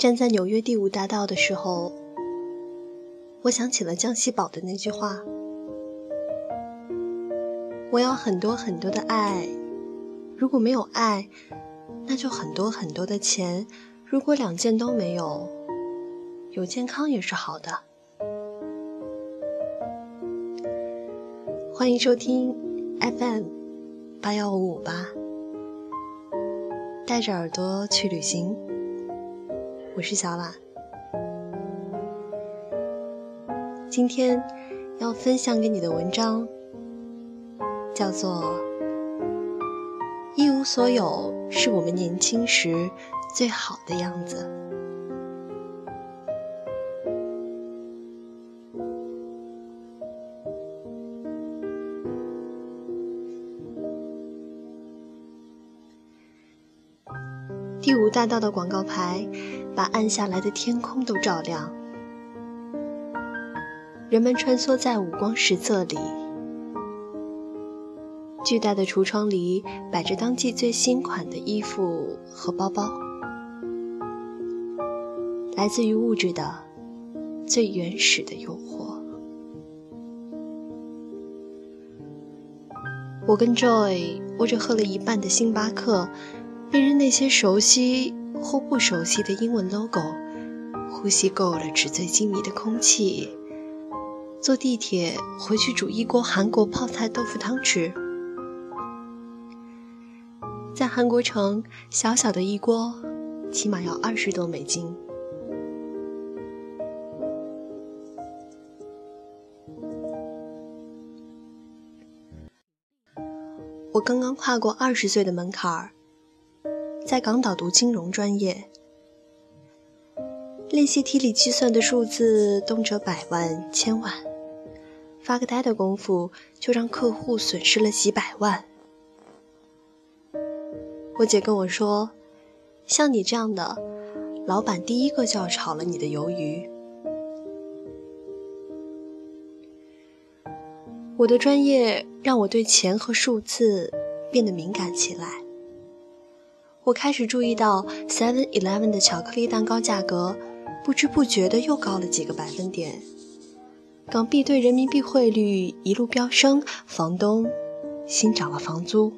站在纽约第五大道的时候，我想起了江西宝的那句话：“我要很多很多的爱，如果没有爱，那就很多很多的钱；如果两件都没有，有健康也是好的。”欢迎收听 FM 八幺五五八，带着耳朵去旅行。我是小婉，今天要分享给你的文章叫做《一无所有是我们年轻时最好的样子》。大道的广告牌。把暗下来的天空都照亮，人们穿梭在五光十色里。巨大的橱窗里摆着当季最新款的衣服和包包，来自于物质的最原始的诱惑。我跟 Joy 握着喝了一半的星巴克，辨认那些熟悉。或不熟悉的英文 logo，呼吸够了纸醉金迷的空气，坐地铁回去煮一锅韩国泡菜豆腐汤吃。在韩国城，小小的一锅，起码要二十多美金。我刚刚跨过二十岁的门槛儿。在港岛读金融专业，练习题里计算的数字动辄百万、千万，发个呆的功夫就让客户损失了几百万。我姐跟我说，像你这样的，老板第一个就要炒了你的鱿鱼。我的专业让我对钱和数字变得敏感起来。我开始注意到 Seven Eleven 的巧克力蛋糕价格，不知不觉的又高了几个百分点。港币对人民币汇率一路飙升，房东新涨了房租。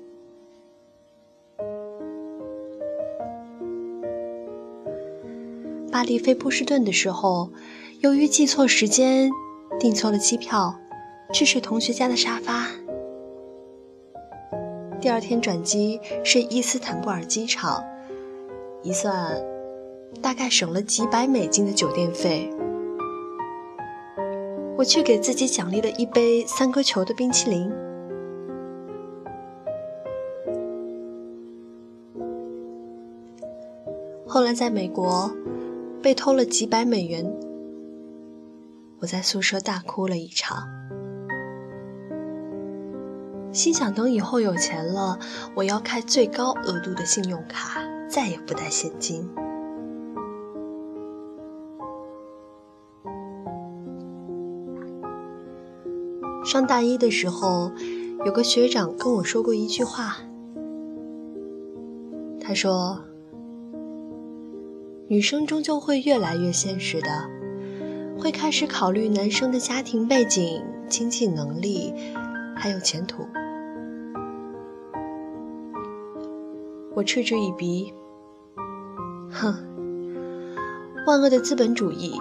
巴黎飞波士顿的时候，由于记错时间，订错了机票，去睡同学家的沙发。第二天转机是伊斯坦布尔机场，一算，大概省了几百美金的酒店费。我却给自己奖励了一杯三颗球的冰淇淋。后来在美国被偷了几百美元，我在宿舍大哭了一场。心想，等以后有钱了，我要开最高额度的信用卡，再也不带现金。上大一的时候，有个学长跟我说过一句话，他说：“女生终究会越来越现实的，会开始考虑男生的家庭背景、经济能力，还有前途。”我嗤之以鼻，哼，万恶的资本主义！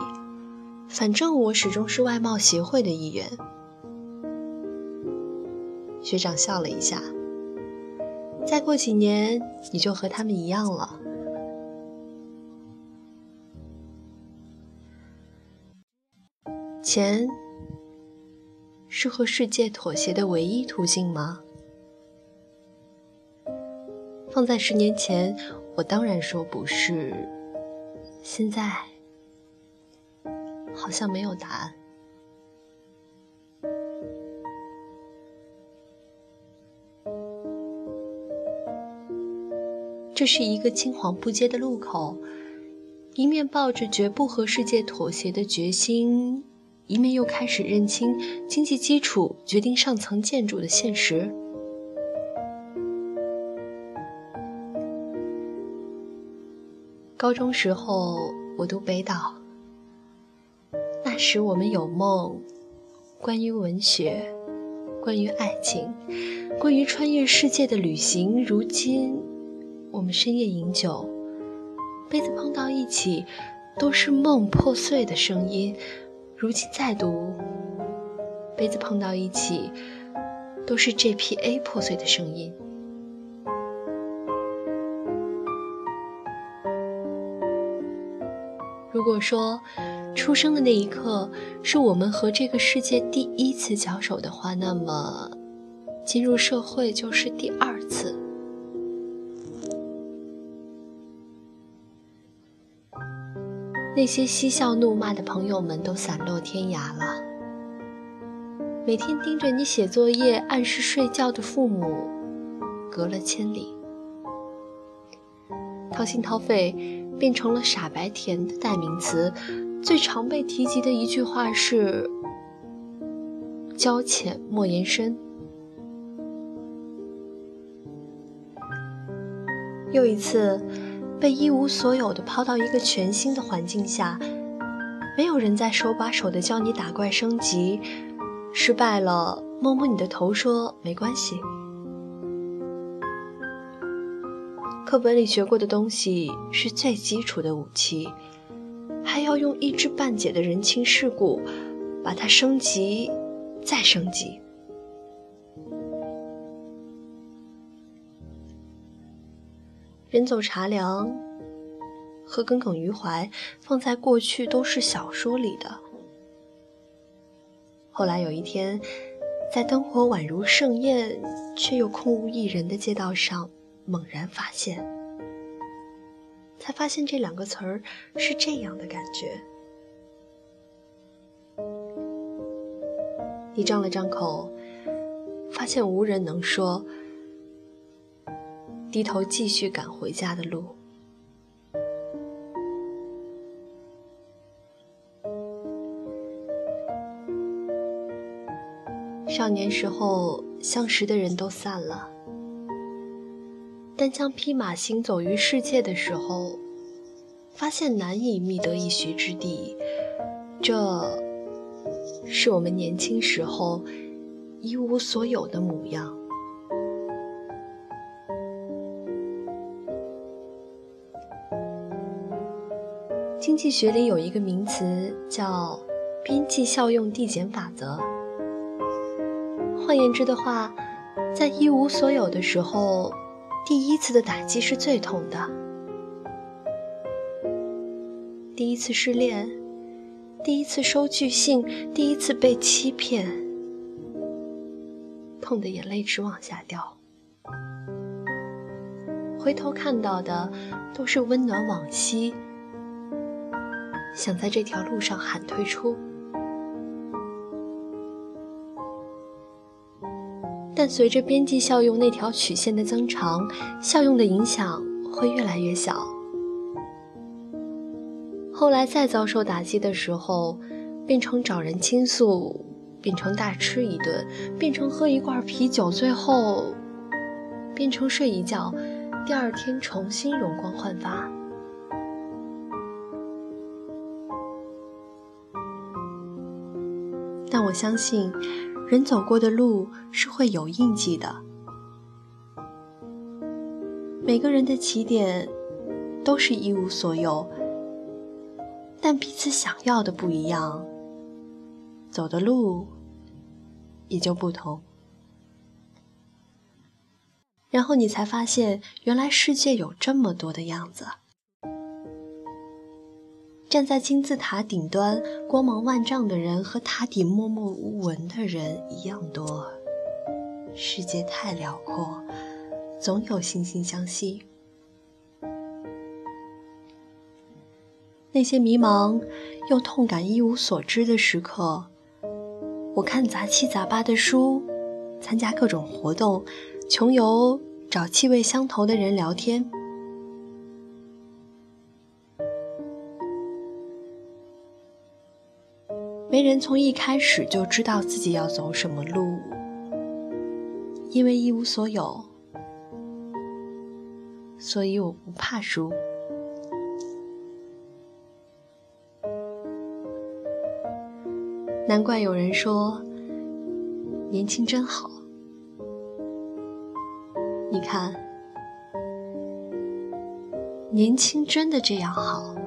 反正我始终是外贸协会的一员。学长笑了一下，再过几年你就和他们一样了。钱是和世界妥协的唯一途径吗？放在十年前，我当然说不是。现在好像没有答案。这是一个青黄不接的路口，一面抱着绝不和世界妥协的决心，一面又开始认清经济基础决定上层建筑的现实。高中时候我读北岛。那时我们有梦，关于文学，关于爱情，关于穿越世界的旅行。如今，我们深夜饮酒，杯子碰到一起，都是梦破碎的声音。如今再读，杯子碰到一起，都是 JPA 破碎的声音。说出生的那一刻是我们和这个世界第一次交手的话，那么进入社会就是第二次。那些嬉笑怒骂的朋友们都散落天涯了，每天盯着你写作业、按时睡觉的父母隔了千里，掏心掏肺。变成了傻白甜的代名词，最常被提及的一句话是“交浅莫言深”。又一次，被一无所有的抛到一个全新的环境下，没有人再手把手的教你打怪升级，失败了摸摸你的头说没关系。课本里学过的东西是最基础的武器，还要用一知半解的人情世故把它升级，再升级。人走茶凉和耿耿于怀放在过去都是小说里的，后来有一天，在灯火宛如盛宴却又空无一人的街道上。猛然发现，才发现这两个词儿是这样的感觉。你张了张口，发现无人能说，低头继续赶回家的路。少年时候相识的人都散了。单枪匹马行走于世界的时候，发现难以觅得一席之地。这是我们年轻时候一无所有的模样。经济学里有一个名词叫“边际效用递减法则”。换言之的话，在一无所有的时候。第一次的打击是最痛的，第一次失恋，第一次收拒信，第一次被欺骗，痛的眼泪直往下掉。回头看到的都是温暖往昔，想在这条路上喊退出。但随着边际效用那条曲线的增长，效用的影响会越来越小。后来再遭受打击的时候，变成找人倾诉，变成大吃一顿，变成喝一罐啤酒，最后变成睡一觉，第二天重新容光焕发。但我相信。人走过的路是会有印记的。每个人的起点都是一无所有，但彼此想要的不一样，走的路也就不同。然后你才发现，原来世界有这么多的样子。站在金字塔顶端，光芒万丈的人和塔底默默无闻的人一样多。世界太辽阔，总有惺惺相惜。那些迷茫又痛感一无所知的时刻，我看杂七杂八的书，参加各种活动，穷游，找气味相投的人聊天。没人从一开始就知道自己要走什么路因为一无所有所以我不怕输。难怪有人说年轻真好。你看年轻真的这样好。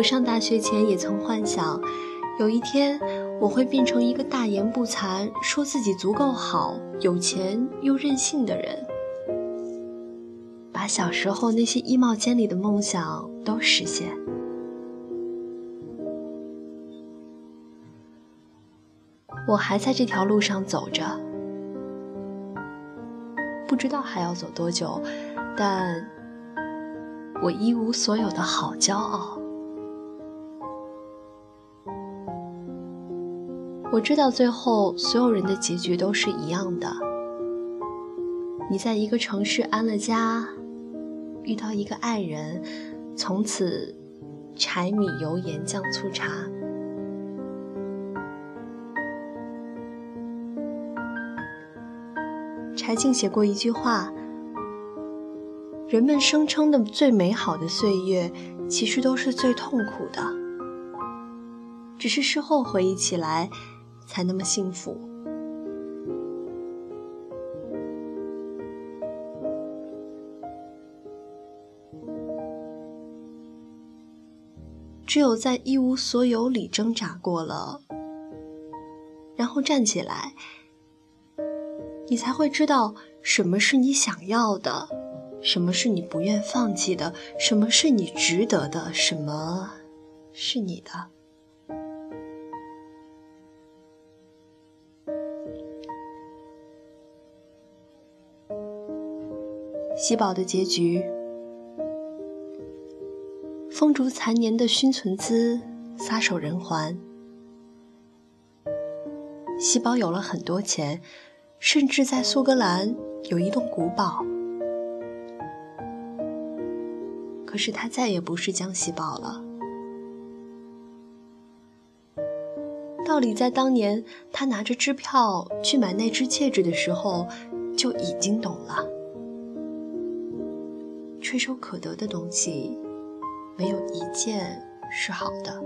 我上大学前也曾幻想，有一天我会变成一个大言不惭、说自己足够好、有钱又任性的人，把小时候那些衣帽间里的梦想都实现。我还在这条路上走着，不知道还要走多久，但我一无所有的好骄傲。我知道最后所有人的结局都是一样的。你在一个城市安了家，遇到一个爱人，从此柴米油盐酱醋茶。柴静写过一句话：人们声称的最美好的岁月，其实都是最痛苦的，只是事后回忆起来。才那么幸福。只有在一无所有里挣扎过了，然后站起来，你才会知道什么是你想要的，什么是你不愿放弃的，什么是你值得的，什么是你的。喜宝的结局，风烛残年的熏存姿，撒手人寰。喜宝有了很多钱，甚至在苏格兰有一栋古堡。可是他再也不是江喜宝了。道理在当年他拿着支票去买那只戒指的时候就已经懂了。垂手可得的东西，没有一件是好的。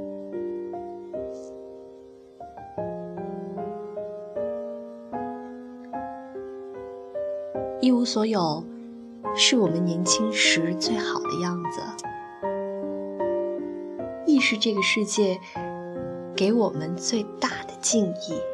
一无所有，是我们年轻时最好的样子，亦是这个世界给我们最大的敬意。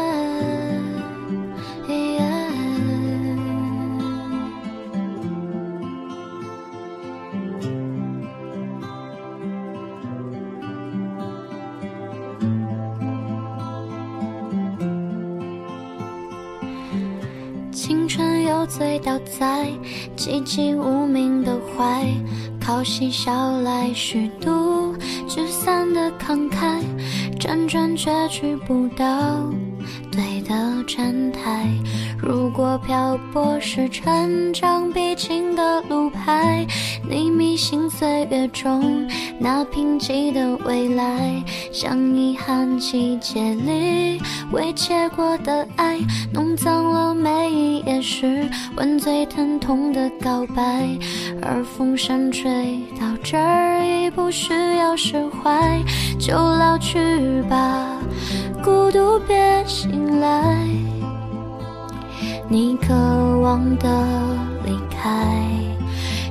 醉倒在寂寂无名的怀，靠嬉笑来虚度聚散的慷慨，辗转却去不到对的站台。如果漂泊是成长必经的路牌，你迷信岁月中那贫瘠的未来，像遗憾季节里未结果的爱，弄脏了每一页诗，吻最疼痛的告白。而风声吹到这儿已不需要释怀，就老去吧，孤独别醒来。你渴望的离开，